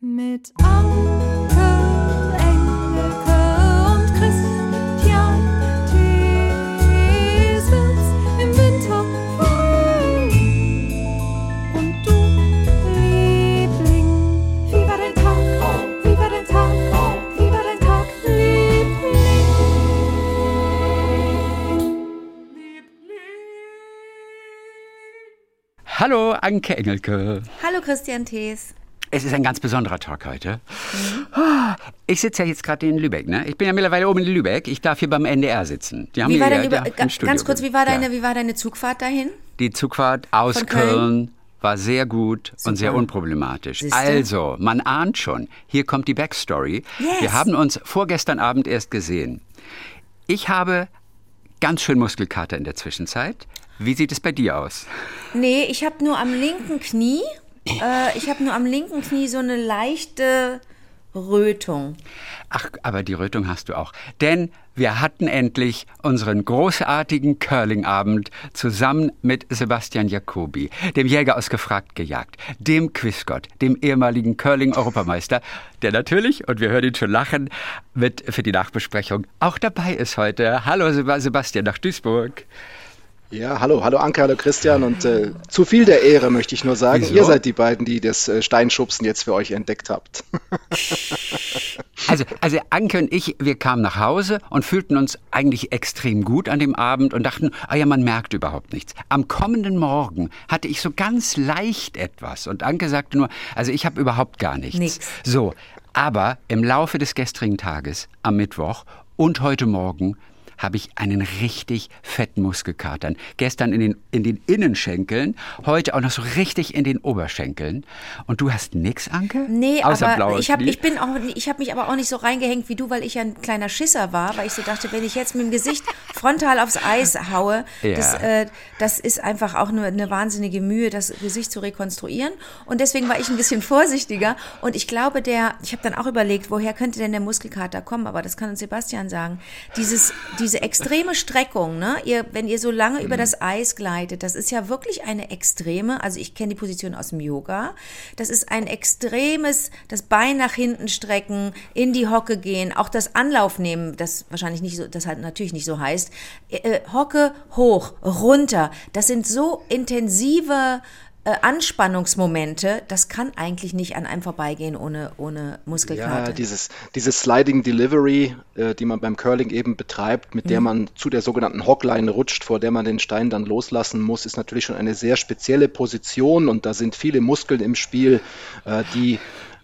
Mit Anke, Engelke und Christian Thiesens im Winter Frühling. Und du, Liebling, wie war dein Tag? Wie war dein Tag? Wie war dein Tag, Hallo, Anke Engelke. Hallo Christian Thees. Es ist ein ganz besonderer Tag heute. Ah, Ich sitze ja jetzt gerade in Lübeck, ne? Ich bin ja mittlerweile oben in Lübeck. Ich darf hier beim NDR sitzen. Die haben Wie hier war ja- ja über, ein ganz, kurz, wie war, gehabt. deine, wie war deine Zugfahrt dahin? Die Zugfahrt aus Von Köln? Köln? war sehr gut und sehr Super. unproblematisch. Siehste? Also, man ahnt schon, hier kommt die Backstory. Yes. Wir haben uns vorgestern Abend erst gesehen. Ich habe ganz schön Muskelkater in der Zwischenzeit. Wie sieht es bei dir aus? Nee, ich habe nur am linken Knie, äh, ich habe nur am linken Knie so eine leichte Rötung. Ach, aber die Rötung hast du auch. Denn wir hatten endlich unseren großartigen Curling-Abend zusammen mit Sebastian Jacobi, dem Jäger aus Gefragt gejagt, dem Quizgott, dem ehemaligen Curling-Europameister, der natürlich, und wir hören ihn schon lachen, mit für die Nachbesprechung auch dabei ist heute. Hallo Seb- Sebastian nach Duisburg. Ja, hallo, hallo Anke, hallo Christian und äh, zu viel der Ehre möchte ich nur sagen. Wieso? Ihr seid die beiden, die das äh, Steinschubsen jetzt für euch entdeckt habt. Also, also Anke und ich, wir kamen nach Hause und fühlten uns eigentlich extrem gut an dem Abend und dachten, ah ja, man merkt überhaupt nichts. Am kommenden Morgen hatte ich so ganz leicht etwas und Anke sagte nur, also ich habe überhaupt gar nichts. Nix. So, aber im Laufe des gestrigen Tages, am Mittwoch und heute Morgen, habe ich einen richtig fetten Muskelkatern. Gestern in den, in den Innenschenkeln, heute auch noch so richtig in den Oberschenkeln. Und du hast nix, Anke? Nee, Außer aber ich, hab, Knie? ich bin auch, ich habe mich aber auch nicht so reingehängt wie du, weil ich ja ein kleiner Schisser war, weil ich so dachte, wenn ich jetzt mit dem Gesicht frontal aufs Eis haue, Ja. das, äh, das ist einfach auch nur eine wahnsinnige Mühe, das Gesicht zu rekonstruieren. Und deswegen war ich ein bisschen vorsichtiger. Und ich glaube, der, ich habe dann auch überlegt, woher könnte denn der Muskelkater kommen? Aber das kann uns Sebastian sagen. Dieses, diese extreme Streckung, ne? Ihr, wenn ihr so lange Mhm. über das Eis gleitet, das ist ja wirklich eine extreme, also ich kenne die Position aus dem Yoga, das ist ein extremes, das Bein nach hinten strecken, in die Hocke gehen, auch das Anlauf nehmen, das wahrscheinlich nicht so, das halt natürlich nicht so heißt, äh, äh, Hocke hoch, runter, das sind so intensive äh, Anspannungsmomente, das kann eigentlich nicht an einem vorbeigehen ohne, ohne Muskelkater. Ja, dieses, dieses Sliding Delivery, äh, die man beim Curling eben betreibt, mit Mhm. der man zu der sogenannten Hockline rutscht, vor der man den Stein dann loslassen muss, ist natürlich schon eine sehr spezielle Position und da sind viele Muskeln im Spiel, äh, die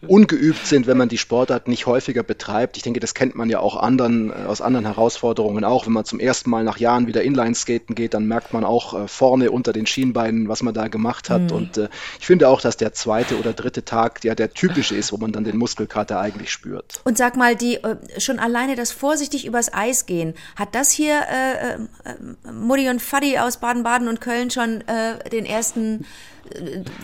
ungeübt sind, wenn man die Sportart nicht häufiger betreibt. Ich denke, das kennt man ja auch anderen, äh, aus anderen Herausforderungen auch. Wenn man zum ersten Mal nach Jahren wieder Inline-Skaten geht, dann merkt man auch äh, vorne unter den Schienbeinen, was man da gemacht hat. Und äh, ich finde auch, dass der zweite oder dritte Tag ja der typische ist, wo man dann den Muskelkater eigentlich spürt. Und sag mal, die schon alleine das vorsichtig übers Eis gehen, hat das hier äh, äh, Mutti und Faddy aus Baden-Baden und Köln schon äh, den ersten,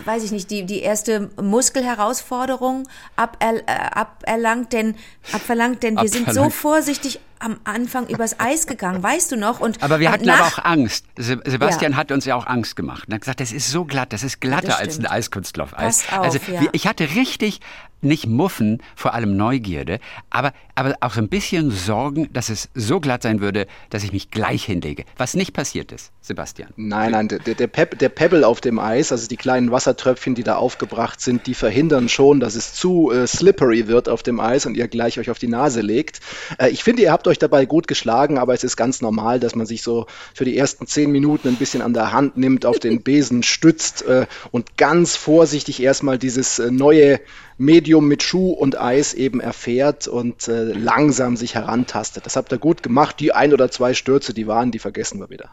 weiß ich nicht, die, die erste Muskelherausforderung aber, äh, aberlangt, denn abverlangt, denn wir sind so Abverlangt. vorsichtig am Anfang übers Eis gegangen, weißt du noch? Und Aber wir hatten aber auch Angst. Se Sebastian Ja. hat uns ja auch Angst gemacht. Er hat gesagt, das ist so glatt, das ist glatter das als ein stimmt. Eiskunstlaufeis. Passt auf, also ja. ich hatte richtig nicht Muffen, vor allem Neugierde, aber, aber auch so ein bisschen Sorgen, dass es so glatt sein würde, dass ich mich gleich hinlege. Was nicht passiert ist, Sebastian. Nein, nein, der, der, Peb, der Pebble auf dem Eis, also die kleinen Wassertröpfchen, die da aufgebracht sind, die verhindern schon, dass es zu äh, slippery wird auf dem Eis und ihr gleich euch auf die Nase legt. Äh, ich finde, ihr habt euch dabei gut geschlagen, aber es ist ganz normal, dass man sich so für die ersten zehn Minuten ein bisschen an der Hand nimmt, auf den Besen stützt äh, und ganz vorsichtig erstmal dieses äh, neue Medium mit Schuh und Eis eben erfährt und äh, langsam sich herantastet. Das habt ihr gut gemacht. Die ein oder zwei Stürze, die waren, die vergessen wir wieder.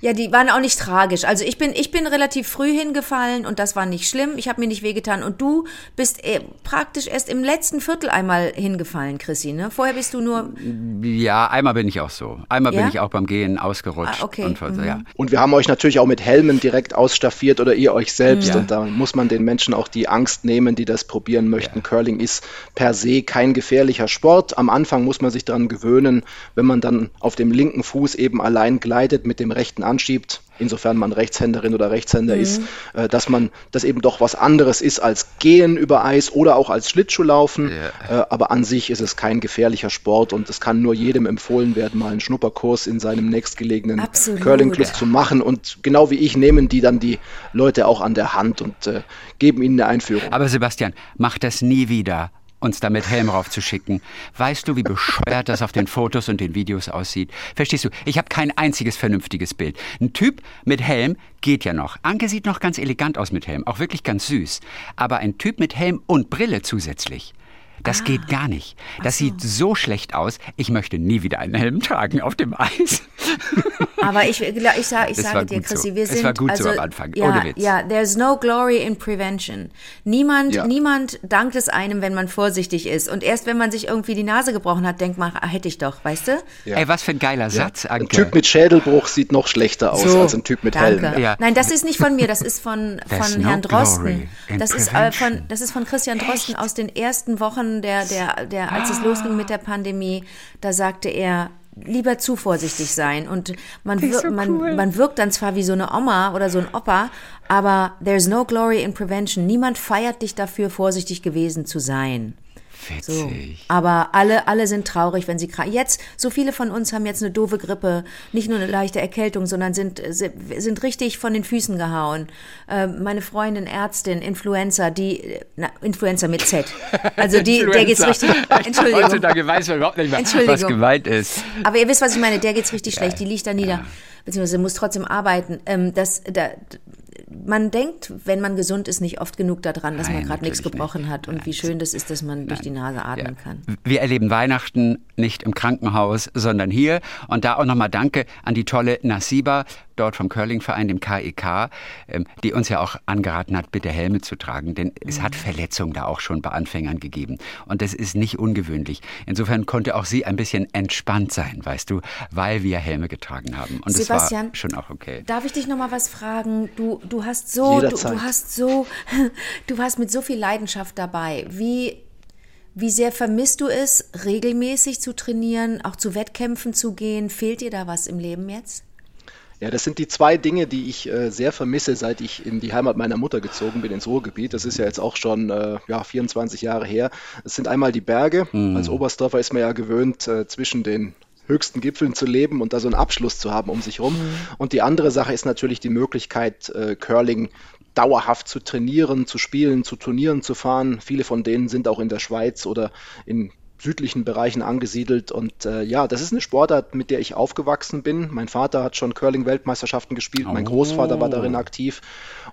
Ja, die waren auch nicht tragisch. Also ich bin, ich bin relativ früh hingefallen und das war nicht schlimm. Ich habe mir nicht wehgetan. Und du bist äh, praktisch erst im letzten Viertel einmal hingefallen, Chrissy. Ne? Vorher bist du nur. Ja, einmal bin ich auch so. Einmal bin Ja? ich auch beim Gehen ausgerutscht. Ah, okay. Und, so, ja. Und wir haben euch natürlich auch mit Helmen direkt ausstaffiert oder ihr euch selbst. Ja. Und da muss man den Menschen auch die Angst nehmen, die das probieren möchten. Curling ist per se kein gefährlicher Sport. Am Anfang muss man sich daran gewöhnen, wenn man dann auf dem linken Fuß eben allein gleitet, mit dem rechten anschiebt. insofern man Rechtshänderin oder Rechtshänder ist, äh, dass man das eben doch was anderes ist als Gehen über Eis oder auch als Schlittschuhlaufen. Äh, aber an sich ist es kein gefährlicher Sport und es kann nur jedem empfohlen werden, mal einen Schnupperkurs in seinem nächstgelegenen Absolut. Curling-Club zu machen. Und genau wie ich nehmen die dann die Leute auch an der Hand und äh, geben ihnen eine Einführung. Aber Sebastian, mach das nie wieder, uns da mit Helm raufzuschicken. Weißt du, wie bescheuert das auf den Fotos und den Videos aussieht? Verstehst du? Ich habe kein einziges vernünftiges Bild. Ein Typ mit Helm geht ja noch. Anke sieht noch ganz elegant aus mit Helm, auch wirklich ganz süß. Aber ein Typ mit Helm und Brille zusätzlich. Das Ah. geht gar nicht. Das sieht so schlecht aus. Ich möchte nie wieder einen Helm tragen auf dem Eis. Aber ich, ich, sag, ich Es sage dir, gut so. Chrissy, wir Es sind war gut also, so am Anfang, Ja, ohne Witz. ja, there's no glory in prevention. Niemand, Ja. niemand dankt es einem, wenn man vorsichtig ist. Und erst wenn man sich irgendwie die Nase gebrochen hat, denkt man, ah, hätte ich doch, weißt du? Ja. Ey, was für ein geiler Satz, Ein Anke. Typ mit Schädelbruch sieht noch schlechter aus So, als ein Typ mit danke. Helm. Ja. Nein, das ist nicht von mir, das ist von, There's von no Herrn Drosten. glory in Das ist, äh, von, das ist von Christian Drosten aus den ersten Wochen, der, der, der, als es losging mit der Pandemie, da sagte er, lieber zu vorsichtig sein. Und man, wir, so man, cool. man wirkt dann zwar wie so eine Oma oder so ein Opa, aber there's no glory in prevention. Niemand feiert dich dafür, vorsichtig gewesen zu sein. So. Witzig. Aber alle, alle sind traurig, wenn sie krank. Jetzt, so viele von uns haben jetzt eine doofe Grippe, nicht nur eine leichte Erkältung, sondern sind, sind, sind richtig von den Füßen gehauen. Ähm, meine Freundin, Ärztin, Influencer, die, na, Influencer mit Z. Also die, der geht's richtig, Entschuldigung. Heutzutage weiß man überhaupt nicht mehr, was gemeint ist. Aber ihr wisst, was ich meine, der geht's richtig schlecht, die liegt da nieder, beziehungsweise muss trotzdem arbeiten. Ähm, das, da, man denkt, wenn man gesund ist, nicht oft genug daran, dass man Nein, gerade nichts gebrochen nicht. hat und wie schön das ist, dass man durch die Nase atmen kann. Wir erleben Weihnachten nicht im Krankenhaus, sondern hier. Und da auch nochmal Danke an die tolle Nasiba, dort vom Curlingverein, dem KEK, ähm, die uns ja auch angeraten hat, bitte Helme zu tragen. Denn es Mhm. hat Verletzungen da auch schon bei Anfängern gegeben. Und das ist nicht ungewöhnlich. Insofern konnte auch sie ein bisschen entspannt sein, weißt du, weil wir Helme getragen haben. Und es war Sebastian, schon auch okay. Darf ich dich noch mal was fragen? Du, du hast so, du, du hast so, du hast mit so viel Leidenschaft dabei. Wie, wie sehr vermisst du es, regelmäßig zu trainieren, auch zu Wettkämpfen zu gehen? Fehlt dir da was im Leben jetzt? Ja, das sind die zwei Dinge, die ich äh, sehr vermisse, seit ich in die Heimat meiner Mutter gezogen bin, ins Ruhrgebiet. Das ist ja jetzt auch schon äh, ja, 24 Jahre her. Es sind einmal die Berge. Als Oberstdorfer ist man ja gewöhnt, äh, zwischen den höchsten Gipfeln zu leben und da so einen Abschluss zu haben um sich rum. Und die andere Sache ist natürlich die Möglichkeit, äh, Curling dauerhaft zu trainieren, zu spielen, zu Turnieren zu fahren. Viele von denen sind auch in der Schweiz oder in südlichen Bereichen angesiedelt. Und äh, ja, das ist eine Sportart, mit der ich aufgewachsen bin. Mein Vater hat schon Curling-Weltmeisterschaften gespielt, mein Oh. Großvater war darin aktiv.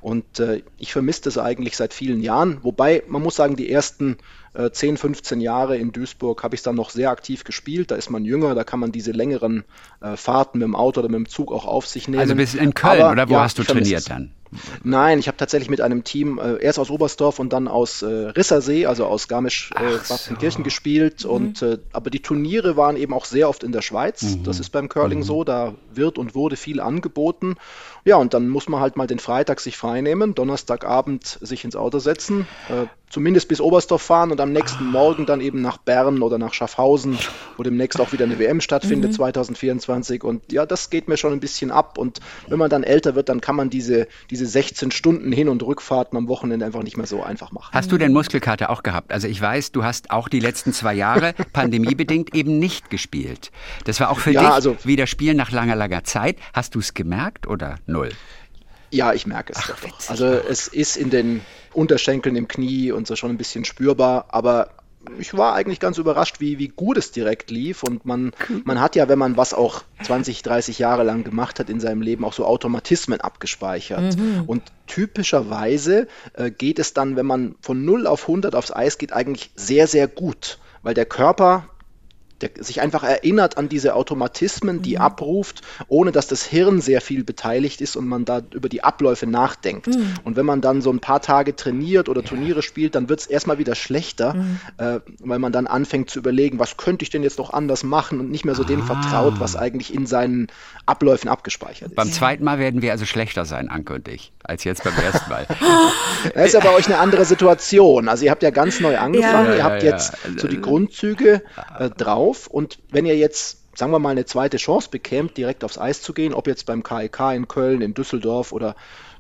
Und äh, ich vermisse das eigentlich seit vielen Jahren. Wobei, man muss sagen, die ersten äh, 10, 15 Jahre in Duisburg habe ich dann noch sehr aktiv gespielt. Da ist man jünger, da kann man diese längeren äh, Fahrten mit dem Auto oder mit dem Zug auch auf sich nehmen. Also bis in Köln, Aber, oder wo ja, hast du trainiert dann? Nein, ich habe tatsächlich mit einem Team äh, erst aus Oberstdorf und dann aus äh, Rissersee, also aus Garmisch-Partenkirchen gespielt. Und äh, aber die Turniere waren eben auch sehr oft in der Schweiz. Das ist beim Curling so, da wird und wurde viel angeboten. Ja, und dann muss man halt mal den Freitag sich freinehmen, Donnerstagabend sich ins Auto setzen, äh, zumindest bis Oberstdorf fahren und am nächsten Morgen dann eben nach Bern oder nach Schaffhausen, wo demnächst auch wieder eine WM stattfindet, 2024. Und ja, das geht mir schon ein bisschen ab. Und wenn man dann älter wird, dann kann man diese, diese 16 Stunden Hin- und Rückfahrten am Wochenende einfach nicht mehr so einfach machen. Hast du denn Muskelkater auch gehabt? Also ich weiß, du hast auch die letzten zwei Jahre pandemiebedingt eben nicht gespielt. Das war auch für Ja, dich also- wieder Spielen nach langer, langer Zeit. Hast du es gemerkt oder null? Ja, ich merke es doch. doch. Also es ist in den Unterschenkeln, im Knie und so schon ein bisschen spürbar, aber ich war eigentlich ganz überrascht, wie, wie gut es direkt lief. Und man, man hat ja, wenn man was auch 20, 30 Jahre lang gemacht hat in seinem Leben, auch so Automatismen abgespeichert. Und typischerweise äh, geht es dann, wenn man von 0 auf 100 aufs Eis geht, eigentlich sehr, sehr gut, weil der Körper der sich einfach erinnert an diese Automatismen, die abruft, ohne dass das Hirn sehr viel beteiligt ist und man da über die Abläufe nachdenkt. Und wenn man dann so ein paar Tage trainiert oder Turniere spielt, dann wird es erstmal wieder schlechter, äh, weil man dann anfängt zu überlegen, was könnte ich denn jetzt noch anders machen und nicht mehr so dem vertraut, was eigentlich in seinen Abläufen abgespeichert ist. Beim zweiten Mal werden wir also schlechter sein, Anke und ich, als jetzt beim ersten Mal. Das ist aber euch eine andere Situation. Also ihr habt ja ganz neu angefangen, Ja. ihr habt Ja, ja, jetzt ja. so die Grundzüge äh, drauf und wenn ihr jetzt sagen wir mal, eine zweite Chance bekämt, direkt aufs Eis zu gehen, ob jetzt beim KEK e in Köln, in Düsseldorf oder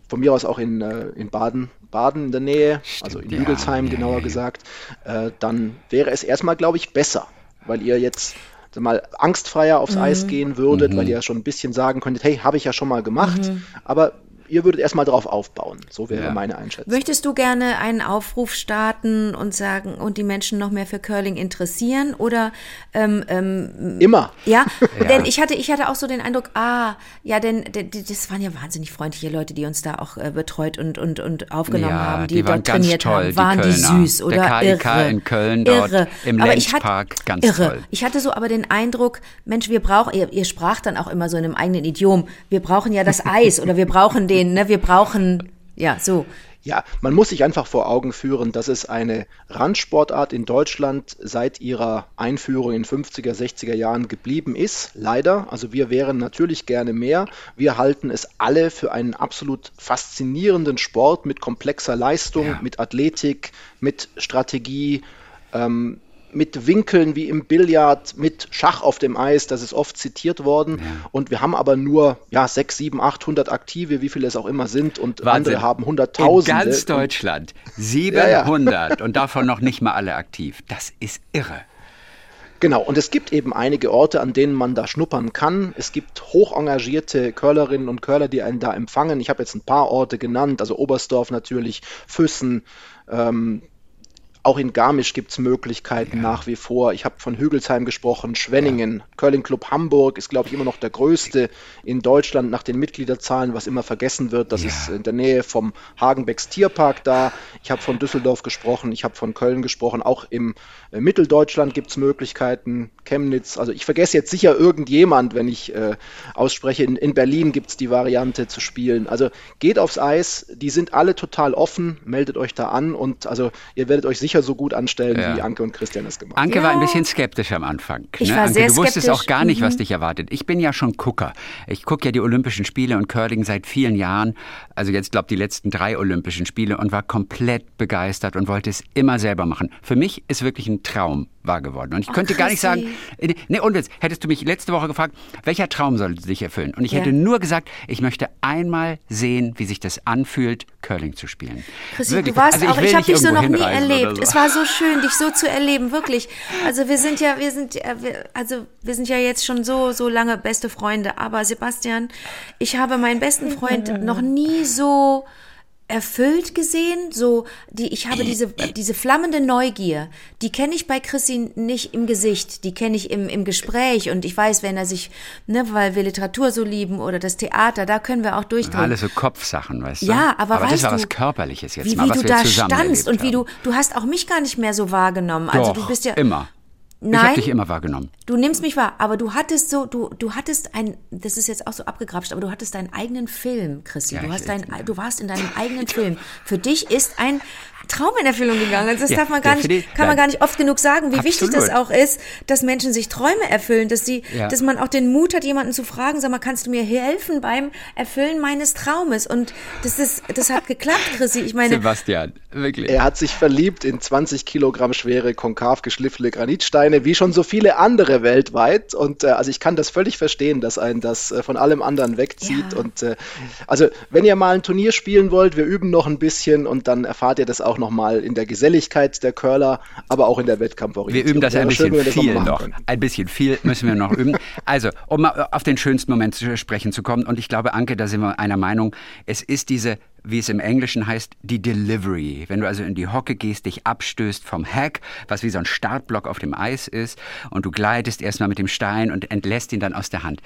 von mir aus auch in, äh, in Baden, Baden in der Nähe, Stimmt, also in ja, Hügelsheim ja, genauer ja, gesagt, äh, dann wäre es erstmal, glaube ich, besser, weil ihr jetzt mal angstfreier aufs mhm. Eis gehen würdet, mhm. weil ihr schon ein bisschen sagen könntet, hey, habe ich ja schon mal gemacht, mhm. aber ihr würdet erstmal darauf aufbauen. So wäre ja. meine Einschätzung. Möchtest du gerne einen Aufruf starten und sagen und die Menschen noch mehr für Curling interessieren oder ähm, ähm, immer? Ja? ja, denn ich hatte ich hatte auch so den Eindruck, ah, ja, denn, denn das waren ja wahnsinnig freundliche Leute, die uns da auch äh, betreut und und und aufgenommen ja, haben, die, die dort trainiert toll, haben, waren die, die, süß oder Der KIK irre, in Köln dort irre. im Lenzpark, ganz irre. toll. Ich hatte so aber den Eindruck, Mensch, wir brauchen ihr, ihr sprach dann auch immer so in einem eigenen Idiom, wir brauchen ja das Eis oder wir brauchen den sehen. Ne? Wir brauchen, ja, so. Ja, man muss sich einfach vor Augen führen, dass es eine Randsportart in Deutschland seit ihrer Einführung in 50er, 60er Jahren geblieben ist. Leider. Also wir wären natürlich gerne mehr. Wir halten es alle für einen absolut faszinierenden Sport mit komplexer Leistung, ja. mit Athletik, mit Strategie. Ähm, mit Winkeln wie im Billard, mit Schach auf dem Eis, das ist oft zitiert worden. Ja. Und wir haben aber nur ja, 6, 7, 800 Aktive, wie viele es auch immer sind. Und Wahnsinn. andere haben Hunderttausende. In ganz Deutschland 700 ja, ja. und davon noch nicht mal alle aktiv. Das ist irre. Genau, und es gibt eben einige Orte, an denen man da schnuppern kann. Es gibt hoch engagierte Curlerinnen und Curler, die einen da empfangen. Ich habe jetzt ein paar Orte genannt, also Oberstdorf natürlich, Füssen, ähm, auch in Garmisch gibt es Möglichkeiten ja. nach wie vor. Ich habe von Hügelsheim gesprochen, Schwenningen, ja. Curling Club Hamburg ist, glaube ich, immer noch der größte in Deutschland nach den Mitgliederzahlen, was immer vergessen wird. Das ja. ist in der Nähe vom Hagenbecks Tierpark da. Ich habe von Düsseldorf gesprochen, ich habe von Köln gesprochen. Auch im äh, Mitteldeutschland gibt es Möglichkeiten, Chemnitz. Also ich vergesse jetzt sicher irgendjemand, wenn ich äh, ausspreche. In, in Berlin gibt es die Variante zu spielen. Also geht aufs Eis, die sind alle total offen, meldet euch da an und also ihr werdet euch sicher sicher so gut anstellen, ja. wie Anke und Christian es gemacht haben. Anke ja. war ein bisschen skeptisch am Anfang. Ich ne? war Anke, sehr du wusstest skeptisch. auch gar nicht, was mhm. dich erwartet. Ich bin ja schon Gucker. Ich gucke ja die Olympischen Spiele und Curling seit vielen Jahren. Also jetzt glaube die letzten drei Olympischen Spiele und war komplett begeistert und wollte es immer selber machen. Für mich ist wirklich ein Traum wahr geworden. Und ich könnte gar nicht sagen, äh, nee, und jetzt hättest du mich letzte Woche gefragt, welcher Traum sollte sich erfüllen? Und ich ja. hätte nur gesagt, ich möchte einmal sehen, wie sich das anfühlt, Curling zu spielen. Chrissy, du warst also ich auch, ich habe dich so noch nie erlebt. So. Es war so schön, dich so zu erleben, wirklich. Also wir sind ja, wir sind, also wir sind ja jetzt schon so, so lange beste Freunde. Aber Sebastian, ich habe meinen besten Freund noch nie so erfüllt gesehen. So, die, ich habe diese, diese flammende Neugier, die kenne ich bei Chrissy nicht im Gesicht, die kenne ich im, im Gespräch und ich weiß, wenn er sich, ne, weil wir Literatur so lieben oder das Theater, da können wir auch durchdrehen. Alles so Kopfsachen, weißt du? Ja, aber, aber weißt das war du, was Körperliches jetzt wie, mal, wie was du wir da standst und wie du, du hast auch mich gar nicht mehr so wahrgenommen. Also Doch, du bist ja immer. Nein, ich habe dich immer wahrgenommen. Du nimmst mich wahr, aber du hattest so, du, du hattest ein, das ist jetzt auch so abgegrapscht, aber du hattest deinen eigenen Film, Christi. Ja, du, hast dein, du warst in deinem eigenen Film. Für dich ist ein Traum in Erfüllung gegangen. Das ja, darf man gar nicht, die, kann man gar nicht oft genug sagen, wie absolut. wichtig das auch ist, dass Menschen sich Träume erfüllen, dass sie, ja. dass man auch den Mut hat, jemanden zu fragen, sag mal, kannst du mir helfen beim Erfüllen meines Traumes? Und das ist, das hat geklappt, Chrissy. Ich meine. Sebastian, wirklich. Er hat sich verliebt in 20 Kilogramm schwere, konkav geschliffene Granitsteine, wie schon so viele andere weltweit. Und äh, also ich kann das völlig verstehen, dass einen das äh, von allem anderen wegzieht. Ja. Und äh, also wenn ihr mal ein Turnier spielen wollt, wir üben noch ein bisschen und dann erfahrt ihr das auch nochmal in der Geselligkeit der Curler, aber auch in der Wettkampforientierung. Wir üben das ein bisschen schön, viel noch. Können. Ein bisschen viel müssen wir noch üben. Also, um auf den schönsten Moment zu sprechen zu kommen, und ich glaube, Anke, da sind wir einer Meinung, es ist diese wie es im Englischen heißt, die Delivery. Wenn du also in die Hocke gehst, dich abstößt vom Hack, was wie so ein Startblock auf dem Eis ist, und du gleitest erstmal mit dem Stein und entlässt ihn dann aus der Hand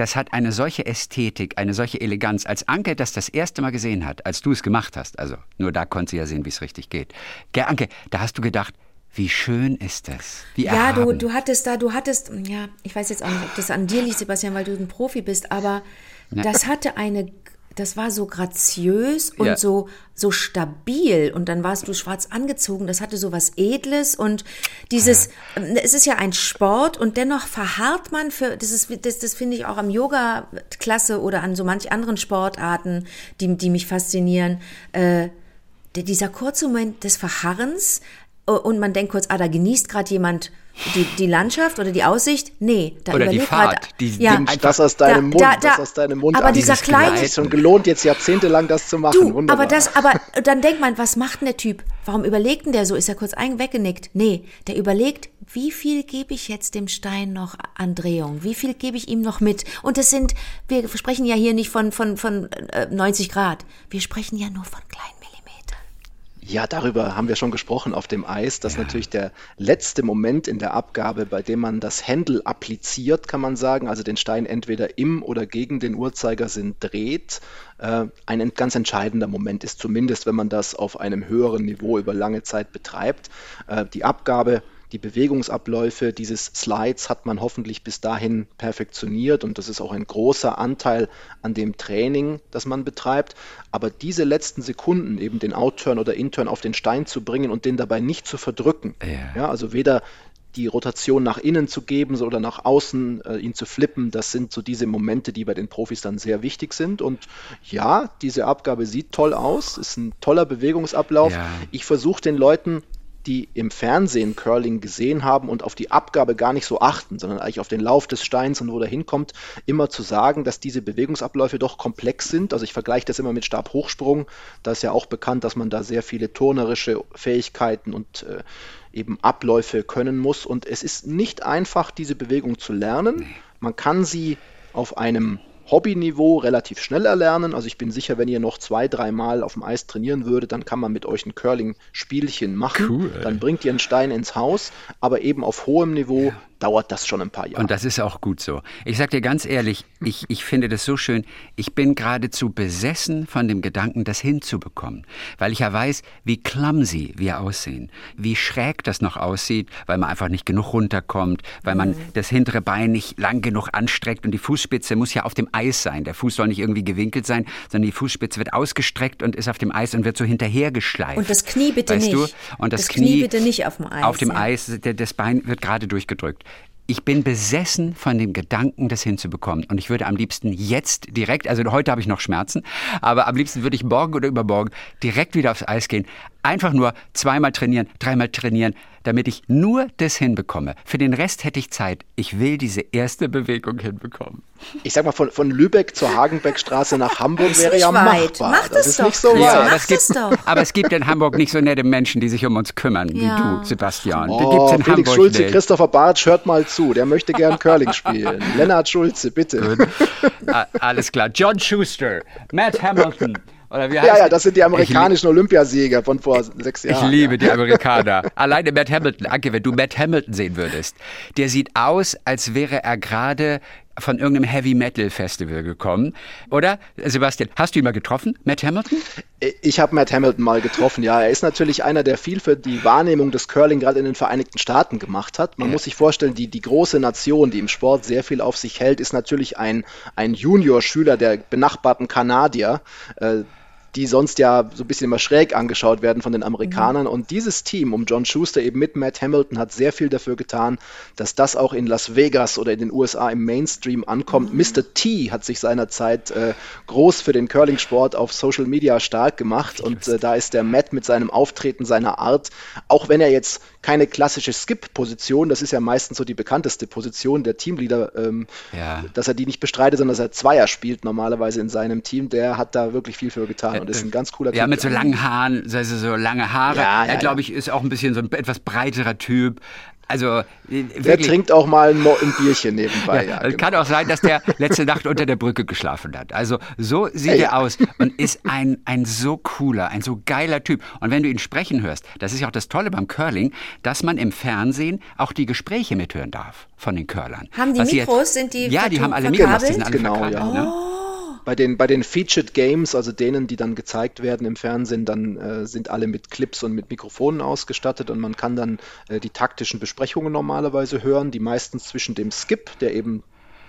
das hat eine solche Ästhetik, eine solche Eleganz. Als Anke das das erste Mal gesehen hat, als du es gemacht hast, also nur da konnte sie ja sehen, wie es richtig geht. Gell, Anke, da hast du gedacht, wie schön ist das? Wie ja, du, du hattest da, du hattest, ja, ich weiß jetzt auch nicht, ob das an dir liegt, Sebastian, weil du ein Profi bist, aber ja. das hatte eine das war so graziös und ja. so, so stabil. Und dann warst du schwarz angezogen. Das hatte so was Edles und dieses, ja. es ist ja ein Sport und dennoch verharrt man für, das ist, das, das finde ich auch am Yoga klasse oder an so manch anderen Sportarten, die, die mich faszinieren. Äh, dieser kurze Moment des Verharrens, und man denkt kurz, ah, da genießt gerade jemand die, die Landschaft oder die Aussicht? Nee, da Oder die Fahrt, grad- die- ja, Das aus deinem Da- Mund, da- das da- aus deinem Mund. aber dieser kleine-. Ist schon gelohnt, jetzt jahrzehntelang das zu machen. Du, Wunderbar. aber das, aber dann denkt man, was macht denn der Typ? Warum überlegt denn der so? Ist er kurz ein weggenickt? Nee, der überlegt, wie viel gebe ich jetzt dem Stein noch an Drehung? Wie viel gebe ich ihm noch mit? Und das sind, wir sprechen ja hier nicht von, von, von äh, 90 Grad. Wir sprechen ja nur von kleinen. Ja, darüber haben wir schon gesprochen auf dem Eis. Das ist natürlich der letzte Moment in der Abgabe, bei dem man das Händel appliziert, kann man sagen, also den Stein entweder im oder gegen den Uhrzeigersinn dreht. Äh, ein ganz entscheidender Moment ist zumindest, wenn man das auf einem höheren Niveau über lange Zeit betreibt. Äh, die Abgabe die Bewegungsabläufe dieses Slides hat man hoffentlich bis dahin perfektioniert und das ist auch ein großer Anteil an dem Training, das man betreibt. Aber diese letzten Sekunden, eben den Outturn oder Inturn auf den Stein zu bringen und den dabei nicht zu verdrücken, Ja. ja, also weder die Rotation nach innen zu geben oder nach außen äh, ihn zu flippen, das sind so diese Momente, die bei den Profis dann sehr wichtig sind. Und ja, diese Abgabe sieht toll aus, ist ein toller Bewegungsablauf. Ja. Ich versuche den Leuten, die im Fernsehen Curling gesehen haben und auf die Abgabe gar nicht so achten, sondern eigentlich auf den Lauf des Steins und wo der hinkommt, immer zu sagen, dass diese Bewegungsabläufe doch komplex sind. Also ich vergleiche das immer mit Stabhochsprung. Da ist ja auch bekannt, dass man da sehr viele turnerische Fähigkeiten und äh, eben Abläufe können muss. Und es ist nicht einfach, diese Bewegung zu lernen. Man kann sie auf einem Hobbyniveau relativ schnell erlernen. Also ich bin sicher, wenn ihr noch zwei, dreimal auf dem Eis trainieren würdet, dann kann man mit euch ein Curling-Spielchen machen. Cool. Dann bringt ihr einen Stein ins Haus, aber eben auf hohem Niveau dauert das schon ein paar Jahre. Und das ist auch gut so. Ich sag dir ganz ehrlich, ich, ich finde das so schön. Ich bin geradezu besessen von dem Gedanken, das hinzubekommen. Weil ich ja weiß, wie clumsy wir aussehen. Wie schräg das noch aussieht, weil man einfach nicht genug runterkommt, weil man das hintere Bein nicht lang genug anstreckt und die Fußspitze muss ja auf dem Eis sein. Der Fuß soll nicht irgendwie gewinkelt sein, sondern die Fußspitze wird ausgestreckt und ist auf dem Eis und wird so hinterhergeschleift. Und das Knie bitte weißt nicht. Du? Und das, Das Knie bitte nicht auf dem Eis, Auf dem ja. Eis, das Bein wird gerade durchgedrückt. Ich bin besessen von dem Gedanken, das hinzubekommen. Und ich würde am liebsten jetzt direkt, also heute habe ich noch Schmerzen, aber am liebsten würde ich morgen oder übermorgen direkt wieder aufs Eis gehen. Einfach nur zweimal trainieren, dreimal trainieren, damit ich nur das hinbekomme. Für den Rest hätte ich Zeit. Ich will diese erste Bewegung hinbekommen. ich sag mal, von, von Lübeck zur Hagenbeckstraße nach Hamburg wäre ja weit. machbar. Mach das das ist doch, nicht so weit. Ja, aber, mach es gibt, das doch. aber es gibt in Hamburg nicht so nette Menschen, die sich um uns kümmern, wie Ja. du, Sebastian. Die Oh, gibt's in Felix Hamburg Schulze, nicht. Christopher Bartsch, hört mal zu. Der möchte gern Curling spielen. Lennart Schulze, bitte. Alles klar. John Schuster, Matt Hamilton. Oder wie heißt Ja, ja, das sind die amerikanischen Olympiasieger von vor sechs Jahren. ich liebe die Amerikaner. Alleine Matt Hamilton, Anke, wenn du Matt Hamilton sehen würdest, der sieht aus, als wäre er gerade von irgendeinem Heavy Metal Festival gekommen. Oder? Sebastian, hast du ihn mal getroffen, Matt Hamilton? Ich habe Matt Hamilton mal getroffen, ja. Er ist natürlich einer, der viel für die Wahrnehmung des Curling gerade in den Vereinigten Staaten gemacht hat. Man muss sich vorstellen, die, die große Nation, die im Sport sehr viel auf sich hält, ist natürlich ein, ein Junior-Schüler der benachbarten Kanadier. Äh, die sonst ja so ein bisschen immer schräg angeschaut werden von den Amerikanern. Und dieses Team um John Schuster eben mit Matt Hamilton hat sehr viel dafür getan, dass das auch in Las Vegas oder in den USA im Mainstream ankommt. Mr. T hat sich seinerzeit äh, groß für den Curling-Sport auf Social Media stark gemacht und äh, da ist der Matt mit seinem Auftreten, seiner Art, auch wenn er jetzt keine klassische Skip-Position, das ist ja meistens so die bekannteste Position der Teamleader, ähm, Ja. dass er die nicht bestreitet, sondern dass er Zweier spielt normalerweise in seinem Team, der hat da wirklich viel für getan und ist ein ganz cooler Ja, Typ. mit so langen Haaren, also so lange Haare. Ja, ja, er, glaube ja. ich, ist auch ein bisschen so ein etwas breiterer Typ. Also, äh, Der wirklich. trinkt auch mal ein, Mo ein Bierchen nebenbei. Ja, Es genau. kann auch sein, dass der letzte Nacht unter der Brücke geschlafen hat. Also so sieht Ja. er aus und ist ein, ein so cooler, ein so geiler Typ. Und wenn du ihn sprechen hörst, das ist ja auch das Tolle beim Curling, dass man im Fernsehen auch die Gespräche mithören darf von den Curlern. Haben die Was Mikros? Sind die Ja, die haben alle? Mikros, die sind alle Genau, verkabelt. ja. Ne? Bei den, bei den Featured Games, also denen, die dann gezeigt werden im Fernsehen, dann äh, sind alle mit Clips und mit Mikrofonen ausgestattet und man kann dann äh, die taktischen Besprechungen normalerweise hören, die meistens zwischen dem Skip, der eben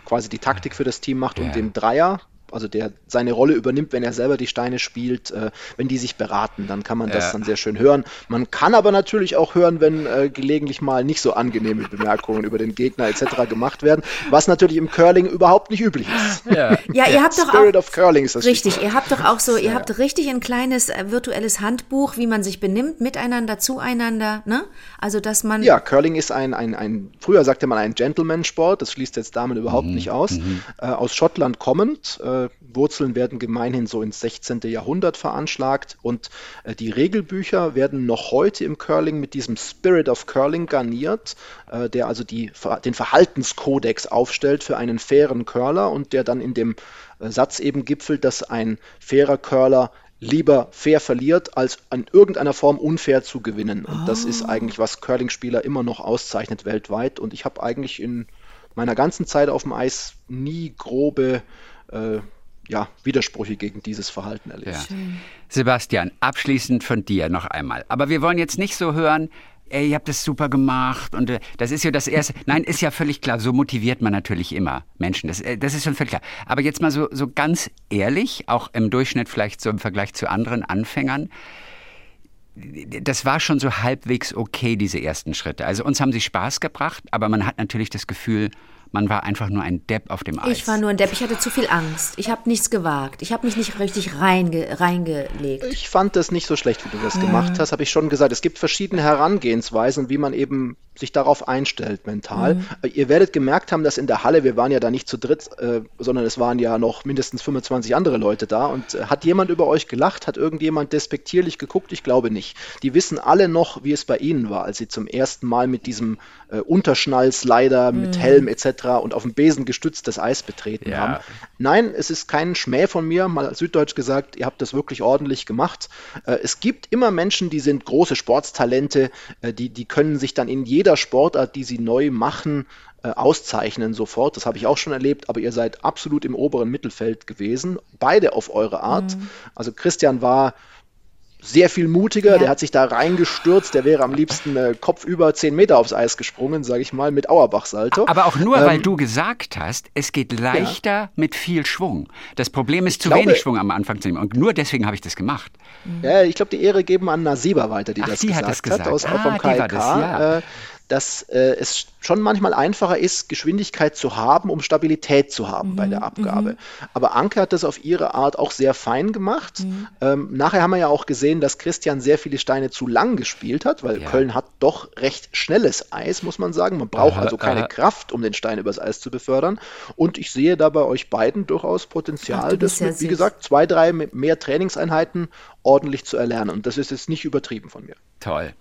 quasi die Taktik für das Team macht, Ja. und dem Dreier also der seine Rolle übernimmt, wenn er selber die Steine spielt, äh, wenn die sich beraten, dann kann man das Ja. dann sehr schön hören. Man kann aber natürlich auch hören, wenn äh, gelegentlich mal nicht so angenehme Bemerkungen über den Gegner etc. gemacht werden, was natürlich im Curling überhaupt nicht üblich ist. Ja. Ja, ihr habt doch Spirit auch. of Curling ist das Richtig, Stichwort. ihr habt doch auch so, ihr habt richtig ein kleines äh, virtuelles Handbuch, wie man sich benimmt, miteinander, zueinander, ne? Also, dass man. Ja, Curling ist ein, ein, ein, früher sagte man ein Gentleman-Sport, das schließt jetzt Damen überhaupt Mhm, nicht aus. Äh, aus Schottland kommend, äh, Wurzeln werden gemeinhin so ins 16. Jahrhundert veranschlagt und äh, die Regelbücher werden noch heute im Curling mit diesem Spirit of Curling garniert, äh, der also die, den Verhaltenskodex aufstellt für einen fairen Curler und der dann in dem äh, Satz eben gipfelt, dass ein fairer Curler lieber fair verliert, als in irgendeiner Form unfair zu gewinnen. Und das ist eigentlich, was Curling-Spieler immer noch auszeichnet weltweit. Und ich habe eigentlich in meiner ganzen Zeit auf dem Eis nie grobe äh, ja, Widersprüche gegen dieses Verhalten erlebt. Ja. Sebastian, abschließend von dir noch einmal. Aber wir wollen jetzt nicht so hören, ey, ihr habt das super gemacht und äh, das ist ja das Erste. Nein, ist ja völlig klar, so motiviert man natürlich immer Menschen. Das, äh, das ist schon völlig klar. Aber jetzt mal so, so ganz ehrlich, auch im Durchschnitt vielleicht so im Vergleich zu anderen Anfängern, das war schon so halbwegs okay, diese ersten Schritte. Also uns haben sie Spaß gebracht, aber man hat natürlich das Gefühl, man war einfach nur ein Depp auf dem Eis. Ich war nur ein Depp, ich hatte zu viel Angst. Ich habe nichts gewagt. Ich habe mich nicht richtig reinge reingelegt. Ich fand das nicht so schlecht, wie du das gemacht hast, habe ich schon gesagt. Es gibt verschiedene Herangehensweisen, wie man eben sich darauf einstellt mental. Äh, Ihr werdet gemerkt haben, dass in der Halle, wir waren ja da nicht zu dritt, äh, sondern es waren ja noch mindestens 25 andere Leute da. Und äh, hat jemand über euch gelacht? Hat irgendjemand despektierlich geguckt? Ich glaube nicht. Die wissen alle noch, wie es bei ihnen war, als sie zum ersten Mal mit diesem äh, Unterschnall-Slider, mit Helm etc. und auf dem Besen gestützt das Eis betreten Ja. haben. Nein, es ist kein Schmäh von mir, mal Süddeutsch gesagt, ihr habt das wirklich ordentlich gemacht. Äh, Es gibt immer Menschen, die sind große Sportstalente, äh, die, die können sich dann in jeder Sportart, die sie neu machen, äh, auszeichnen sofort. Das habe ich auch schon erlebt, aber ihr seid absolut im oberen Mittelfeld gewesen, beide auf eure Art. Also Christian war sehr viel mutiger, Ja. der hat sich da reingestürzt, der wäre am liebsten äh, kopfüber 10 Meter aufs Eis gesprungen, sage ich mal, mit Auerbach-Salto. Aber auch nur, weil Ähm, du gesagt hast, es geht leichter mit viel Schwung. Das Problem ist zu glaube- wenig Schwung am Anfang zu nehmen. Und nur deswegen habe ich das gemacht. Ja, ich glaube, die Ehre geben an Nasiba weiter, die Ach, das die hat gesagt das gesagt. aus, auch Ah, vom die war KIK, das, ja. äh, dass äh, es schon manchmal einfacher ist, Geschwindigkeit zu haben, um Stabilität zu haben bei Mhm, der Abgabe. Aber Anke hat das auf ihre Art auch sehr fein gemacht. Mhm. Ähm, nachher haben wir ja auch gesehen, dass Christian sehr viele Steine zu lang gespielt hat, weil Ja. Köln hat doch recht schnelles Eis, muss man sagen. Man braucht Aha, also keine aha. Kraft, um den Stein übers Eis zu befördern. Und ich sehe da bei euch beiden durchaus Ach, Potenzial, bist das mit, wie gesagt, zwei, drei mehr Trainingseinheiten ordentlich zu erlernen. Und das ist jetzt nicht übertrieben von mir. Toll.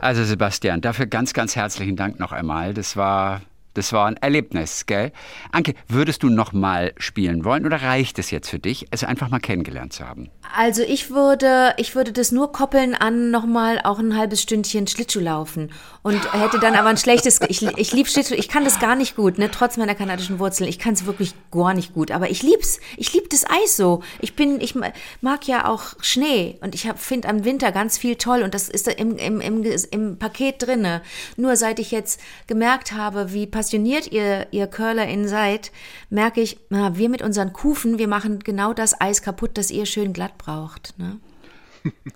Also Sebastian, dafür ganz, ganz herzlichen Dank noch einmal. Das war, das war ein Erlebnis, gell? Anke, würdest du noch mal spielen wollen oder reicht es jetzt für dich, es einfach mal kennengelernt zu haben? Also ich würde, ich würde das nur koppeln an nochmal auch ein halbes Stündchen Schlittschuh laufen und hätte dann aber ein schlechtes, ich, ich liebe Schlittschuh, ich kann das gar nicht gut, ne, trotz meiner kanadischen Wurzeln, ich kann es wirklich gar nicht gut, aber ich lieb's, ich lieb das Eis so. Ich bin, ich mag ja auch Schnee und ich finde am Winter ganz viel toll und das ist im, im, im, im Paket drinne. Nur seit ich jetzt gemerkt habe, wie passioniert ihr, ihr CurlerInnen seid, merke ich, na, wir mit unseren Kufen, wir machen genau das Eis kaputt, das ihr schön glatt braucht. Ne?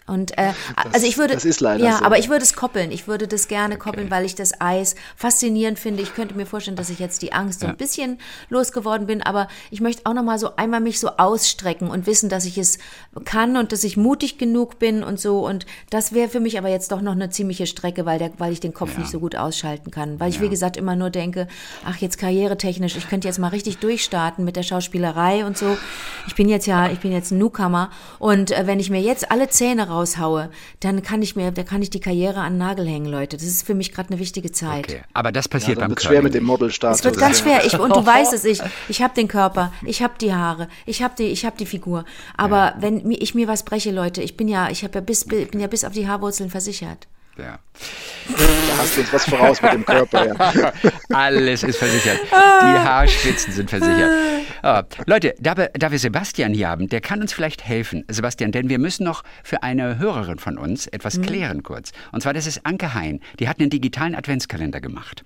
Und äh, also ich würde das ist leider ja, so. aber ich würde es koppeln. Ich würde das gerne koppeln, weil ich das Eis faszinierend finde. Ich könnte mir vorstellen, dass ich jetzt die Angst so ein bisschen losgeworden bin, aber ich möchte auch noch mal so einmal mich so ausstrecken und wissen, dass ich es kann und dass ich mutig genug bin und so und das wäre für mich aber jetzt doch noch eine ziemliche Strecke, weil der weil ich den Kopf nicht so gut ausschalten kann, weil ich wie gesagt immer nur denke, ach jetzt karrieretechnisch, ich könnte jetzt mal richtig durchstarten mit der Schauspielerei und so. Ich bin jetzt ja, ich bin jetzt ein Newcomer und äh, wenn ich mir jetzt alle Zähne raushaue, dann kann ich mir, da kann ich die Karriere an den Nagel hängen, Leute. Das ist für mich gerade eine wichtige Zeit. Okay. Aber das Ja, passiert dann beim wird Curling schwer mit dem. Modelstatus. Es wird ganz ja. schwer. Ich, und du weißt es, ich, ich habe den Körper, ich habe die Haare, ich habe die, ich habe die Figur. Aber wenn mi- ich mir was breche, Leute, ich bin ja, ich habe ja bis, bin ja bis auf die Haarwurzeln versichert. Ja. Da hast du uns was voraus mit dem Körper. Ja. Alles ist versichert. Die Haarspitzen sind versichert. Ah, Leute, da wir, da wir Sebastian hier haben, der kann uns vielleicht helfen. Sebastian, denn wir müssen noch für eine Hörerin von uns etwas klären kurz. Und zwar, das ist Anke Hein. Die hat einen digitalen Adventskalender gemacht.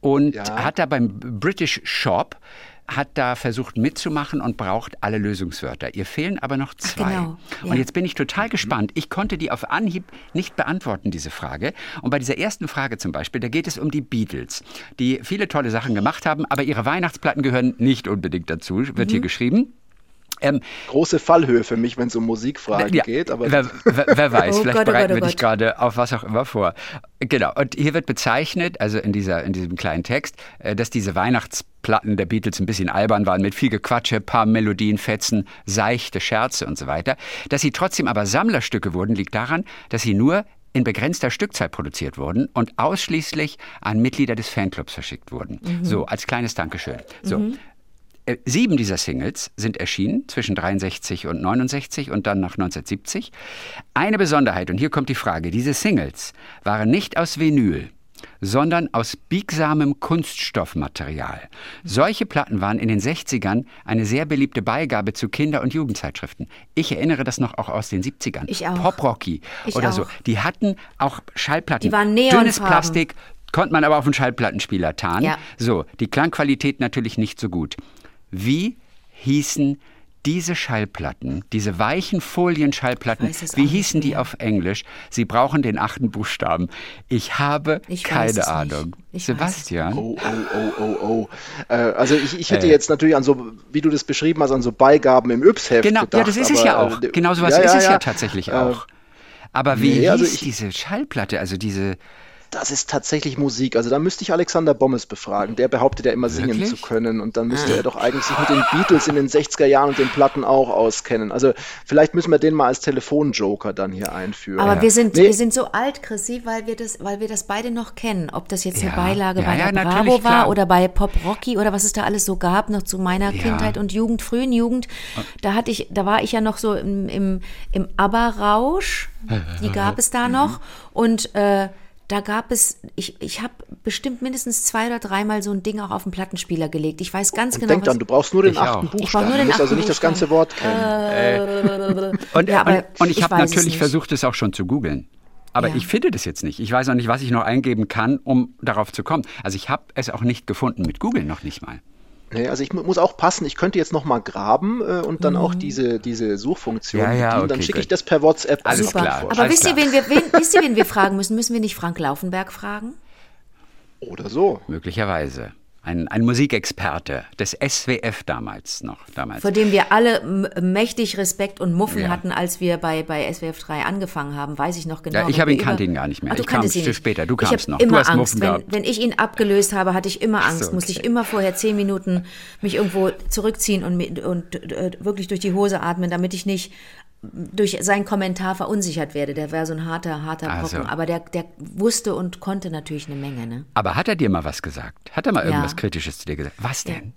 Und Ja. hat da beim British Shop hat da versucht mitzumachen und braucht alle Lösungswörter. Ihr fehlen aber noch zwei. genau, ja. Und jetzt bin ich total gespannt. Ich konnte die auf Anhieb nicht beantworten, diese Frage. Und bei dieser ersten Frage zum Beispiel, da geht es um die Beatles, die viele tolle Sachen gemacht haben, aber ihre Weihnachtsplatten gehören nicht unbedingt dazu, wird Mhm. hier geschrieben. Ähm, Große Fallhöhe für mich, wenn es um Musikfragen ja, geht, aber wer, wer, wer weiß, Oh vielleicht Gott, oh bereiten Gott, oh wir dich Gott. gerade auf was auch immer vor. Genau, und hier wird bezeichnet, also in, dieser, in diesem kleinen Text, äh, dass diese Weihnachtsplatten der Beatles ein bisschen albern waren, mit viel Gequatsche, paar Melodien, Fetzen, seichte Scherze und so weiter. Dass sie trotzdem aber Sammlerstücke wurden, liegt daran, dass sie nur in begrenzter Stückzahl produziert wurden und ausschließlich an Mitglieder des Fanclubs verschickt wurden. So, als kleines Dankeschön. So. Äh, Sieben dieser Singles sind erschienen zwischen 63 und 69 und dann nach 1970. Eine Besonderheit, und hier kommt die Frage, diese Singles waren nicht aus Vinyl, sondern aus biegsamem Kunststoffmaterial. Solche Platten waren in den 60ern eine sehr beliebte Beigabe zu Kinder- und Jugendzeitschriften. Ich erinnere das noch auch aus den 70ern. Ich auch. Pop-Rocky oder so. auch. Die hatten auch Schallplatten. Die waren Dünnes neonfarben. Plastik, konnte man aber auf einen Schallplattenspieler tarnen. Ja. So, die Klangqualität natürlich nicht so gut. Wie hießen diese Schallplatten, diese weichen Folienschallplatten, wie hießen die auf Englisch? Sie brauchen den achten Buchstaben. Ich habe Ich keine. Ahnung. Sebastian? Oh, oh, oh, oh, oh. Äh, also ich, ich hätte Äh. jetzt natürlich an so, wie du das beschrieben hast, an so Beigaben im Yps-Heft Genau, gedacht. ja, das ist es ja aber, auch. Genau sowas ja, ist ja, es ja, ja. tatsächlich Äh, auch. Aber wie nee, hieß also ich- diese Schallplatte, also diese Das ist tatsächlich Musik. Also da müsste ich Alexander Bommes befragen. Der behauptet ja immer singen Wirklich? zu können. Und dann Ah. müsste er doch eigentlich sich mit den Beatles in den 60er Jahren und den Platten auch auskennen. Also vielleicht müssen wir den mal als Telefonjoker dann hier einführen. Aber wir sind, Nee. wir sind so alt, Chrissy, weil wir das, weil wir das beide noch kennen. Ob das jetzt Ja. eine Beilage Ja, bei ja, der Bravo war klar. oder bei Pop Rocky oder was es da alles so gab, noch zu meiner Ja. Kindheit und Jugend, frühen Jugend. Da hatte ich, da war ich ja noch so im, im, im ABBA-Rausch. Die gab es da noch. Und äh, da gab es, ich, ich habe bestimmt mindestens zwei oder dreimal so ein Ding auch auf den Plattenspieler gelegt. Ich weiß ganz genau, Denk was- dann, du brauchst nur den Ich achten auch. Ich brauch Buchstaben. nur den du musst also nicht das ganze Wort kennen. Und, Ja, aber und, und ich ich habe es natürlich nicht. versucht, es auch schon zu googeln. Aber Ja. ich finde das jetzt nicht. Ich weiß auch nicht, was ich noch eingeben kann, um darauf zu kommen. Also ich habe es auch nicht gefunden mit Google noch nicht mal. Nee, also ich mu- muss auch passen, ich könnte jetzt noch mal graben äh, und dann Mhm. auch diese, diese Suchfunktion Ja, ja, bedienen. Dann okay, schicke ich das per WhatsApp Alles Super. klar. Aber Alles wisst ihr, klar. wen wir, wen, wisst ihr, wen wir fragen müssen? Müssen wir nicht Frank Laufenberg fragen? Oder so. Möglicherweise. Ein, ein Musikexperte des SWF damals noch. Damals. Vor dem wir alle mächtig Respekt und Muffen Ja. hatten, als wir bei, bei SWF 3 angefangen haben, weiß ich noch genau. Ja, ich habe ihn kannte ihn gar nicht mehr. Ach, du Ich kam ihn später. Du kamst noch. Du Immer hast Angst. Muffen Wenn, gehabt. wenn ich ihn abgelöst habe, hatte ich immer Angst. so, Musste ich okay. immer vorher zehn Minuten mich irgendwo zurückziehen und, mi- und äh, wirklich durch die Hose atmen, damit ich nicht durch seinen Kommentar verunsichert werde. Der wäre so ein harter, harter Brocken. so. Aber der, der wusste und konnte natürlich eine Menge. Ne? Aber hat er dir mal was gesagt? Hat er mal irgendwas Ja. Kritisches zu dir gesagt? Was denn?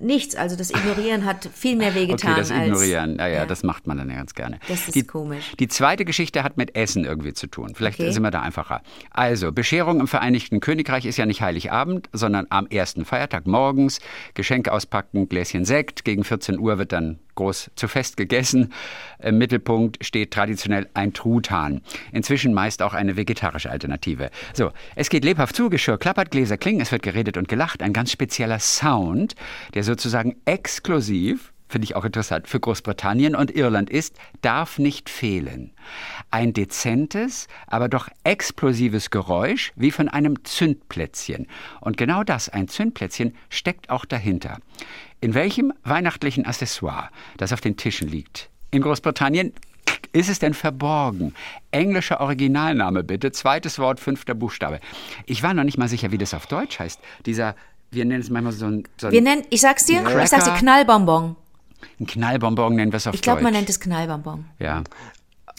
Nichts. Also das Ignorieren hat viel mehr wehgetan Okay, das als Ignorieren. Ja, ja, Ja. das macht man dann ja ganz gerne. Das ist die, komisch. Die zweite Geschichte hat mit Essen irgendwie zu tun. Vielleicht Okay. sind wir da einfacher. Also, Bescherung im Vereinigten Königreich ist ja nicht Heiligabend, sondern am ersten Feiertag morgens. Geschenke auspacken, Gläschen Sekt. Gegen 14 Uhr wird dann groß zu Fest gegessen. Im Mittelpunkt steht traditionell ein Truthahn. Inzwischen meist auch eine vegetarische Alternative. So, es geht lebhaft zu, Geschirr klappert, Gläser klingen, es wird geredet und gelacht. Ein ganz spezieller Sound, der sozusagen exklusiv finde ich auch interessant, für Großbritannien und Irland ist, darf nicht fehlen. Ein dezentes, aber doch explosives Geräusch wie von einem Zündplätzchen. Und genau das, ein Zündplätzchen, steckt auch dahinter. In welchem weihnachtlichen Accessoire, das auf den Tischen liegt, in Großbritannien ist es denn verborgen? Englischer Originalname bitte, zweites Wort, fünfter Buchstabe. Ich war noch nicht mal sicher, wie das auf Deutsch heißt. Dieser, wir nennen es manchmal so ein, so ein Wir nennen, ich sag's dir, ich sag's dir Cracker. Knallbonbon. Ein Knallbonbon, nennen wir es auf Ich glaube, Deutsch. man nennt es Knallbonbon. Ja.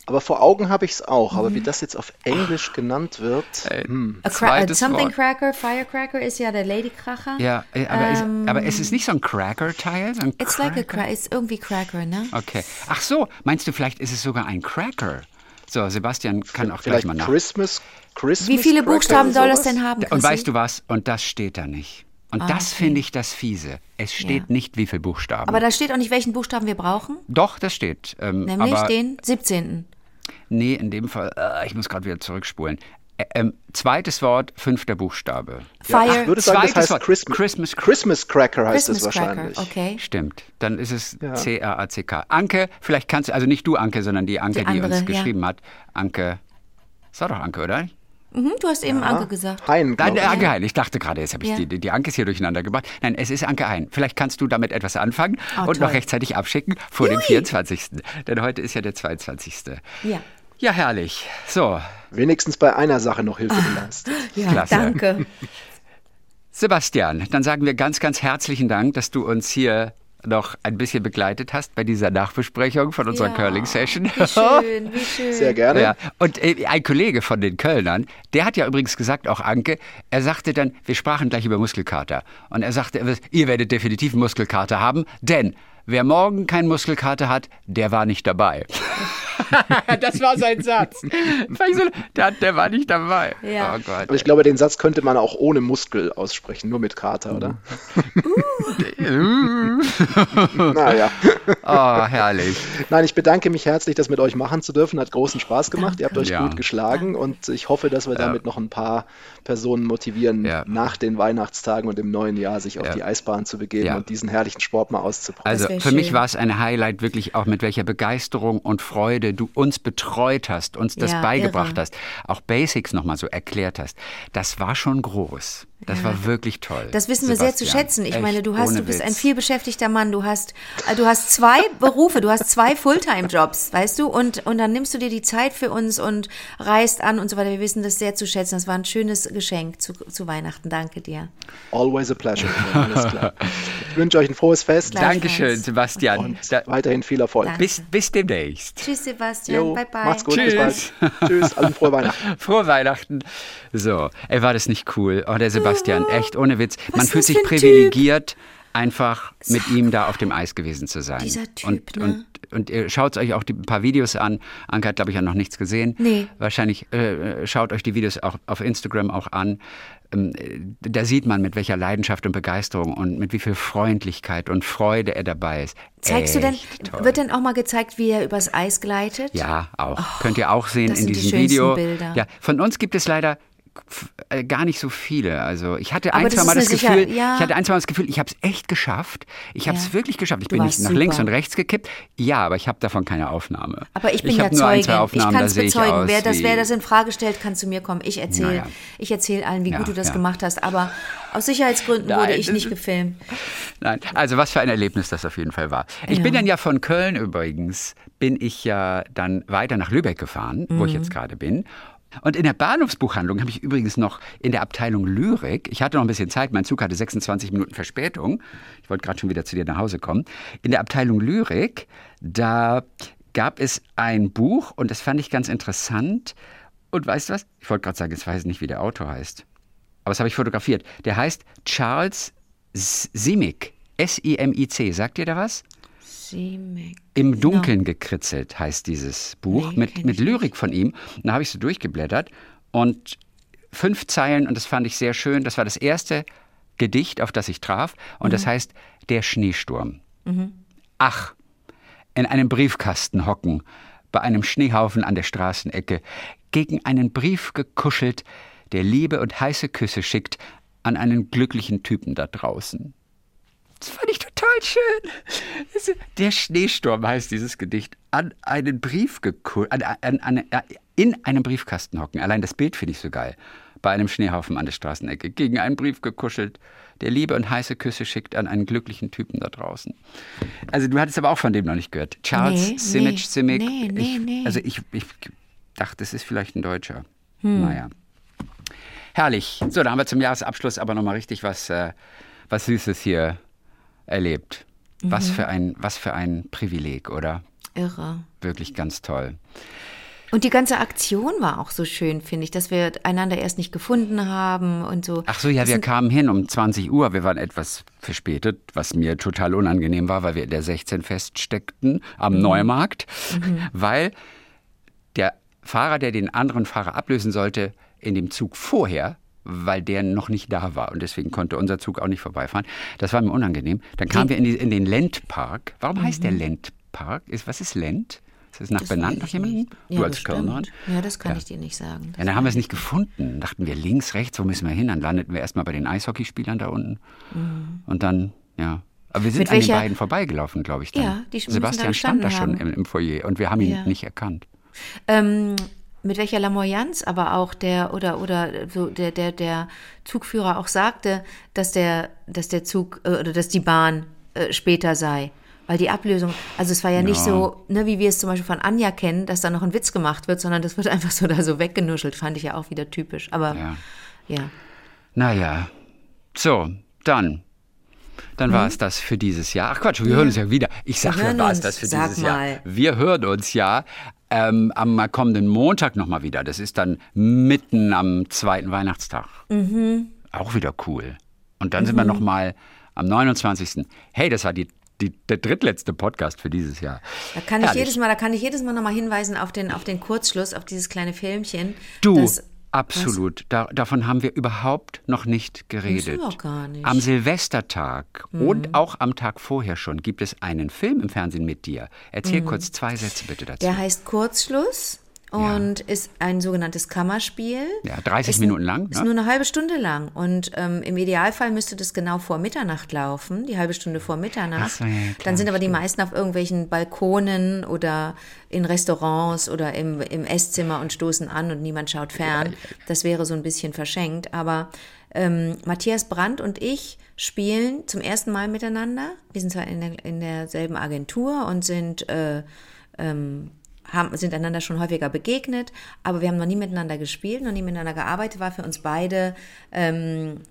Aber vor Augen habe ich es auch. Aber wie Mhm. das jetzt auf Englisch genannt wird, hm. A cra Zweites a something Wort. Cracker, Firecracker ist ja der Ladykracher. Ja, äh, aber, es, aber es ist nicht so ein Cracker-Teil, so Ähm, It's like a Cracker? cracker, it's irgendwie Cracker, ne? Okay. Ach so, meinst du, vielleicht ist es sogar ein Cracker? So, Sebastian kann auch gleich vielleicht mal nach. Christmas, Christmas Wie viele Cracker Buchstaben soll das denn haben? Und Chrissy? weißt du was? Und das steht da nicht. Und das finde ich das Fiese. Es steht Ja. nicht, wie viele Buchstaben. Aber da steht auch nicht, welchen Buchstaben wir brauchen. Doch, das steht. Ähm, Nämlich aber den 17. nee, in dem Fall, äh, ich muss gerade wieder zurückspulen. Ä- ähm, zweites Wort, fünfter Buchstabe. Ja, Fire. ich würde sagen, das Zweites heißt Wort. Christmas, Christmas- Christmas Cracker heißt Christmas es Cracker. wahrscheinlich. Okay. Stimmt. Dann ist es Ja. C-R-A-C-K. Anke, vielleicht kannst du, also nicht du Anke, sondern die Anke, Die die, andere, uns ja. geschrieben hat. Anke, das war doch Anke, oder? Mhm, du hast eben Anke gesagt. Hein, Nein, ich. Anke Hein. Ich dachte gerade, jetzt habe ich Ja. die, die, die Anke ist hier durcheinander gebracht. Nein, es ist Anke Hein. Vielleicht kannst du damit etwas anfangen Oh, und noch toll. rechtzeitig abschicken vor dem 24. Denn heute ist ja der 22. Ja. Ja, herrlich. So, Wenigstens bei einer Sache noch Hilfe Ah. geleistet. Ja, Klasse. danke. Sebastian, dann sagen wir ganz, ganz herzlichen Dank, dass du uns hier noch ein bisschen begleitet hast bei dieser Nachbesprechung von unserer Ja, Curling-Session. Wie schön, wie schön. Sehr gerne. Ja, und äh, ein Kollege von den Kölnern, der hat ja übrigens gesagt, auch Anke, er sagte dann, wir sprachen gleich über Muskelkater. Und er sagte, ihr werdet definitiv Muskelkater haben, denn wer morgen keinen Muskelkater hat, der war nicht dabei. das war sein Satz. So- Der, der war nicht dabei. Ja. Oh Gott. Aber ich glaube, den Satz könnte man auch ohne Muskel aussprechen, nur mit Kater, oder? naja. Oh, herrlich. Nein, ich bedanke mich herzlich, das mit euch machen zu dürfen. Hat großen Spaß gemacht. Ihr habt euch Ja. gut geschlagen und ich hoffe, dass wir damit noch ein paar Personen motivieren, Ja. nach den Weihnachtstagen und im neuen Jahr sich auf Ja. die Eisbahn zu begeben Ja. und diesen herrlichen Sport mal auszuprobieren. Also für mich schön. war es ein Highlight, wirklich auch mit welcher Begeisterung und Freude du uns betreut hast, uns das Ja, beigebracht irre. hast, auch Basics nochmal so erklärt hast. Das war schon groß. Das war wirklich toll. Das wissen wir sehr zu Sebastian. schätzen. Ich Echt, meine, du hast, du bist Witz. ein vielbeschäftigter Mann. Du hast, äh, du hast zwei Berufe, du hast zwei Fulltime-Jobs, weißt du? Und, und dann nimmst du dir die Zeit für uns und reist an und so weiter. Wir wissen das sehr zu schätzen. Das war ein schönes Geschenk zu, zu Weihnachten. Danke dir. Always a pleasure. Alles klar. Ich wünsche euch ein frohes Fest. Dankeschön, Sebastian. und Da, weiterhin viel Erfolg. Danke. bis, bis demnächst. Tschüss, Sebastian. Jo, bye, bye. macht's gut, Tschüss. bis bald. Tschüss, allen frohe Weihnachten. Frohe Weihnachten. So, ey, war das nicht cool? Oh, der Sebastian, echt ohne Witz. Man fühlt sich ein Typ? privilegiert, einfach mit ihm da auf dem Eis gewesen zu sein. Dieser Typ, und, ne? und, und ihr schaut euch auch die, ein paar Videos an. Anke hat, glaube ich, ja noch nichts gesehen. Nee. Wahrscheinlich äh, schaut euch die Videos auch auf Instagram auch an. Ähm, äh, da sieht man, mit welcher Leidenschaft und Begeisterung und mit wie viel Freundlichkeit und Freude er dabei ist. Zeigst du denn, Echt toll. wird denn auch mal gezeigt, wie er übers Eis gleitet? Ja, auch. Könnt ihr auch sehen in die diesem schönsten Video. Bilder. Ja, von uns gibt es leider gar nicht so viele. Also ich hatte ein, zwei Mal das Sicher- Gefühl, ja. ich hatte ein, zwei Mal das Gefühl, ich habe es echt geschafft. Ich habe es Ja. wirklich geschafft. Ich Du bin nicht nach links super. und rechts gekippt. Ja, aber ich habe davon keine Aufnahme. Aber ich bin ich ja ein, Zeugin. zwei Aufnahmen, ich kann es bezeugen. aus wer, das, wer das in Frage stellt, kann zu mir kommen. Ich erzähle ich erzähl allen, wie Ja, gut du das ja. gemacht hast. Aber aus Sicherheitsgründen Nein, wurde ich nicht gefilmt. Nein, also was für ein Erlebnis das auf jeden Fall war. Ich Ja. bin dann ja von Köln übrigens, bin ich ja dann weiter nach Lübeck gefahren, wo Mhm. ich jetzt gerade bin. Und in der Bahnhofsbuchhandlung habe ich übrigens noch in der Abteilung Lyrik, ich hatte noch ein bisschen Zeit, mein Zug hatte 26 Minuten Verspätung, ich wollte gerade schon wieder zu dir nach Hause kommen. In der Abteilung Lyrik, da gab es ein Buch und das fand ich ganz interessant. Und weißt du was? Ich wollte gerade sagen, jetzt weiß ich nicht, wie der Autor heißt. Aber das habe ich fotografiert. Der heißt Charles Simic. S-I-M-I-C. Sagt ihr da was? Im Dunkeln gekritzelt heißt dieses Buch mit, mit. Lyrik von ihm. Und da habe ich so durchgeblättert und fünf Zeilen und das fand ich sehr schön. Das war das erste Gedicht, auf das ich traf und Mhm. das heißt Der Schneesturm. Ach, in einem Briefkasten hocken, bei einem Schneehaufen an der Straßenecke, gegen einen Brief gekuschelt, der Liebe und heiße Küsse schickt an einen glücklichen Typen da draußen. Das fand ich total schön. Der Schneesturm heißt dieses Gedicht. An einen Brief an, an, an, in einem Briefkasten hocken. Allein das Bild finde ich so geil. Bei einem Schneehaufen an der Straßenecke. Gegen einen Brief gekuschelt, der Liebe und heiße Küsse schickt an einen glücklichen Typen da draußen. Also du hattest aber auch von dem noch nicht gehört. Charles Nee, Simic, nee, Simic. nee, nee, ich, nee. Also ich, ich dachte, es ist vielleicht ein Deutscher. Hm. Naja. Herrlich. So, da haben wir zum Jahresabschluss aber nochmal richtig was, äh, was Süßes hier erlebt. Was, Mhm. für ein, was für ein Privileg, oder? Irre. Wirklich ganz toll. Und die ganze Aktion war auch so schön, finde ich, dass wir einander erst nicht gefunden haben und so. Ach so, ja, Das wir kamen hin um 20 Uhr. Wir waren etwas verspätet, was mir total unangenehm war, weil wir in der 16 feststeckten Mhm. am Neumarkt, weil der Fahrer, der den anderen Fahrer ablösen sollte, in dem Zug vorher, weil der noch nicht da war und deswegen konnte unser Zug auch nicht vorbeifahren. Das war mir unangenehm. Dann kamen wir in, die, in den Lendpark. Warum heißt der Mhm. Lendpark? Ist, was ist Lend? Ist es nach Das benannt nach jemandem? nicht. Du Ja, als bestimmt. Kölnerin? Ja, das kann Ja. ich dir nicht sagen. Ja, dann haben wir es nicht gefunden. Dachten wir links, rechts, wo müssen wir hin? Dann landeten wir erstmal bei den Eishockeyspielern da unten. Und dann, ja. Aber wir sind Mhm. Mit an den beiden vorbeigelaufen, glaube ich. Dann. Ja, die müssen da Sebastian stand da schon im, im Foyer und wir haben ihn Ja. nicht erkannt. Ähm, mit welcher Lamoyanz aber auch der oder oder so der der der Zugführer auch sagte, dass der dass der Zug äh, oder dass die Bahn äh, später sei, weil die Ablösung, also es war ja, nicht Ja. so, ne, wie wir es zum Beispiel von Anja kennen, dass da noch ein Witz gemacht wird, sondern das wird einfach so da so weggenuschelt, fand ich ja auch wieder typisch. Aber Ja. ja, Naja. So, dann. Dann war es das für dieses Jahr. Ach Quatsch, wir hören uns ja wieder. Ich sage, hören war es das für Sag dieses mal. Jahr. Wir hören uns ja ähm, am kommenden Montag nochmal wieder. Das ist dann mitten am zweiten Weihnachtstag. Mhm. Auch wieder cool. Und dann sind wir nochmal am 29. Hey, das war die, die, der drittletzte Podcast für dieses Jahr. da kann ich Herrlich. jedes Mal, da kann ich jedes Mal nochmal hinweisen auf den auf den Kurzschluss, auf dieses kleine Filmchen. Du, das- absolut. Da, davon haben wir überhaupt noch nicht geredet. auch gar nicht. Mhm. Am Silvestertag und auch am Tag vorher schon gibt es einen Film im Fernsehen mit dir. Erzähl kurz zwei Sätze bitte dazu. Mhm. Der heißt Kurzschluss und ist ein sogenanntes Kammerspiel. Ja, 30 Ist- Minuten lang, Ist ne? nur eine halbe Stunde lang. Und ähm, im Idealfall müsste das genau vor Mitternacht laufen, die halbe Stunde vor Mitternacht. Ach so, ja, klar, Dann sind aber die meisten auf irgendwelchen Balkonen oder in Restaurants oder im, im Esszimmer und stoßen an und niemand schaut fern. Das wäre so ein bisschen verschenkt. Aber ähm, Matthias Brandt und ich spielen zum ersten Mal miteinander. Wir sind zwar in, der, in derselben Agentur und sind äh, ähm, haben, sind einander schon häufiger begegnet, aber wir haben noch nie miteinander gespielt, noch nie miteinander gearbeitet, war für uns beide, ähm,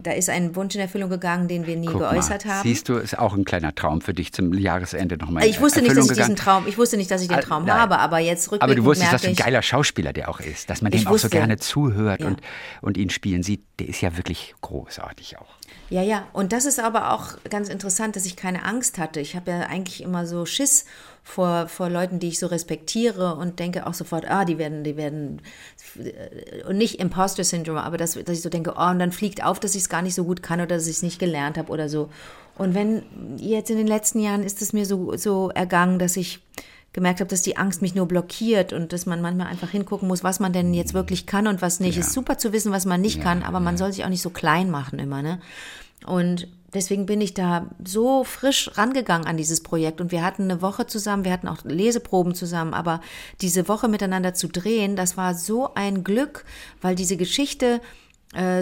da ist ein Wunsch in Erfüllung gegangen, den wir nie Guck geäußert mal, haben. Siehst du, ist auch ein kleiner Traum für dich zum Jahresende nochmal. ich wusste nicht, Erfüllung dass ich diesen gegangen. Traum, ich wusste nicht, dass ich den Ah, Traum nein. habe, aber jetzt rückblickend Aber du wusstest, für ein geiler Schauspieler der auch ist, dass man dem auch so gerne zuhört Ja. und, und ihn spielen sieht. Der ist ja wirklich großartig auch. Ja, ja. Und das ist aber auch ganz interessant, dass ich keine Angst hatte. Ich habe ja eigentlich immer so Schiss vor, vor Leuten, die ich so respektiere und denke auch sofort, ah, die werden, die werden, äh, und nicht Imposter Syndrome, aber dass, dass ich so denke, oh, und dann fliegt auf, dass ich es gar nicht so gut kann oder dass ich es nicht gelernt habe oder so. Und wenn jetzt in den letzten Jahren ist es mir so, so ergangen, dass ich gemerkt habe, dass die Angst mich nur blockiert und dass man manchmal einfach hingucken muss, was man denn jetzt wirklich kann und was nicht. Ja. Ist super zu wissen, was man nicht kann, aber man soll sich auch nicht so klein machen immer, ne? Und deswegen bin ich da so frisch rangegangen an dieses Projekt. Und wir hatten eine Woche zusammen, wir hatten auch Leseproben zusammen, aber diese Woche miteinander zu drehen, das war so ein Glück, weil diese Geschichte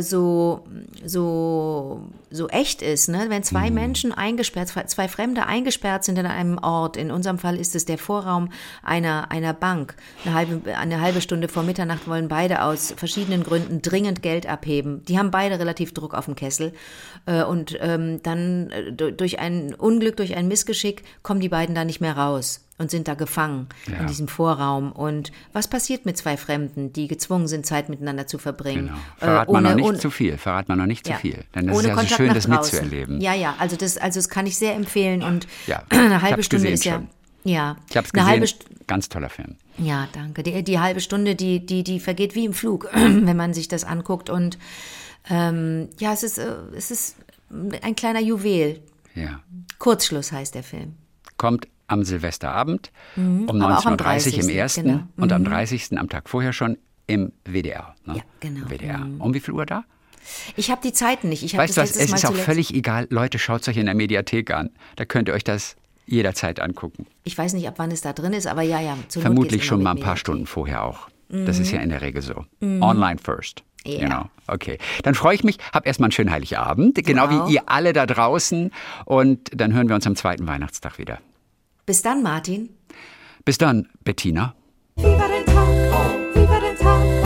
so, so, so echt ist, ne? Wenn zwei Menschen eingesperrt, zwei, Fremde eingesperrt sind in einem Ort, in unserem Fall ist es der Vorraum einer, einer Bank. Eine halbe, eine halbe Stunde vor Mitternacht wollen beide aus verschiedenen Gründen dringend Geld abheben. Die haben beide relativ Druck auf dem Kessel. Äh, und ähm, dann äh, du- durch ein Unglück, durch ein Missgeschick kommen die beiden da nicht mehr raus und sind da gefangen Ja. in diesem Vorraum. Und was passiert mit zwei Fremden, die gezwungen sind, Zeit miteinander zu verbringen? Genau. Äh, Verrat man noch nicht zu viel. Verrat man noch nicht zu ja. viel. Denn es Ohne ist ja so Kontakt schön, das draußen. mitzuerleben. Ja, ja, also das, also das kann ich sehr empfehlen und Ja, eine halbe Stunde ist ja, schon. ja, Ich habe es halbe gesehen. St Ganz toller Film. ja, danke. Die, die halbe Stunde, die, die, die vergeht wie im Flug, wenn man sich das anguckt und ähm, ja, es ist, äh, es ist ein kleiner Juwel. Ja. Kurzschluss heißt der Film. Kommt am Silvesterabend um Mhm. am 19.30 Uhr im 30., ersten genau. und am 30. am Tag vorher schon im WDR. Ne? Ja, genau. WDR. Um wie viel Uhr da? Ich habe die Zeiten nicht. Ich Weißt du was, es Mal ist auch völlig egal. Leute, schaut es euch in der Mediathek an. Da könnt ihr euch das jederzeit angucken. Ich weiß nicht, ab wann es da drin ist, aber ja, ja. Vermutlich schon mal ein paar Mediathek. Stunden vorher auch. Das ist ja in der Regel so. Mhm. Online first. Ja. Genau. Okay. Dann freue ich mich. Hab erstmal einen schönen Heiligabend. Genau auch. wie ihr alle da draußen. Und dann hören wir uns am zweiten Weihnachtstag wieder. Bis dann, Martin. Bis dann, Bettina. Wie war dein Tag? Wie war dein Tag?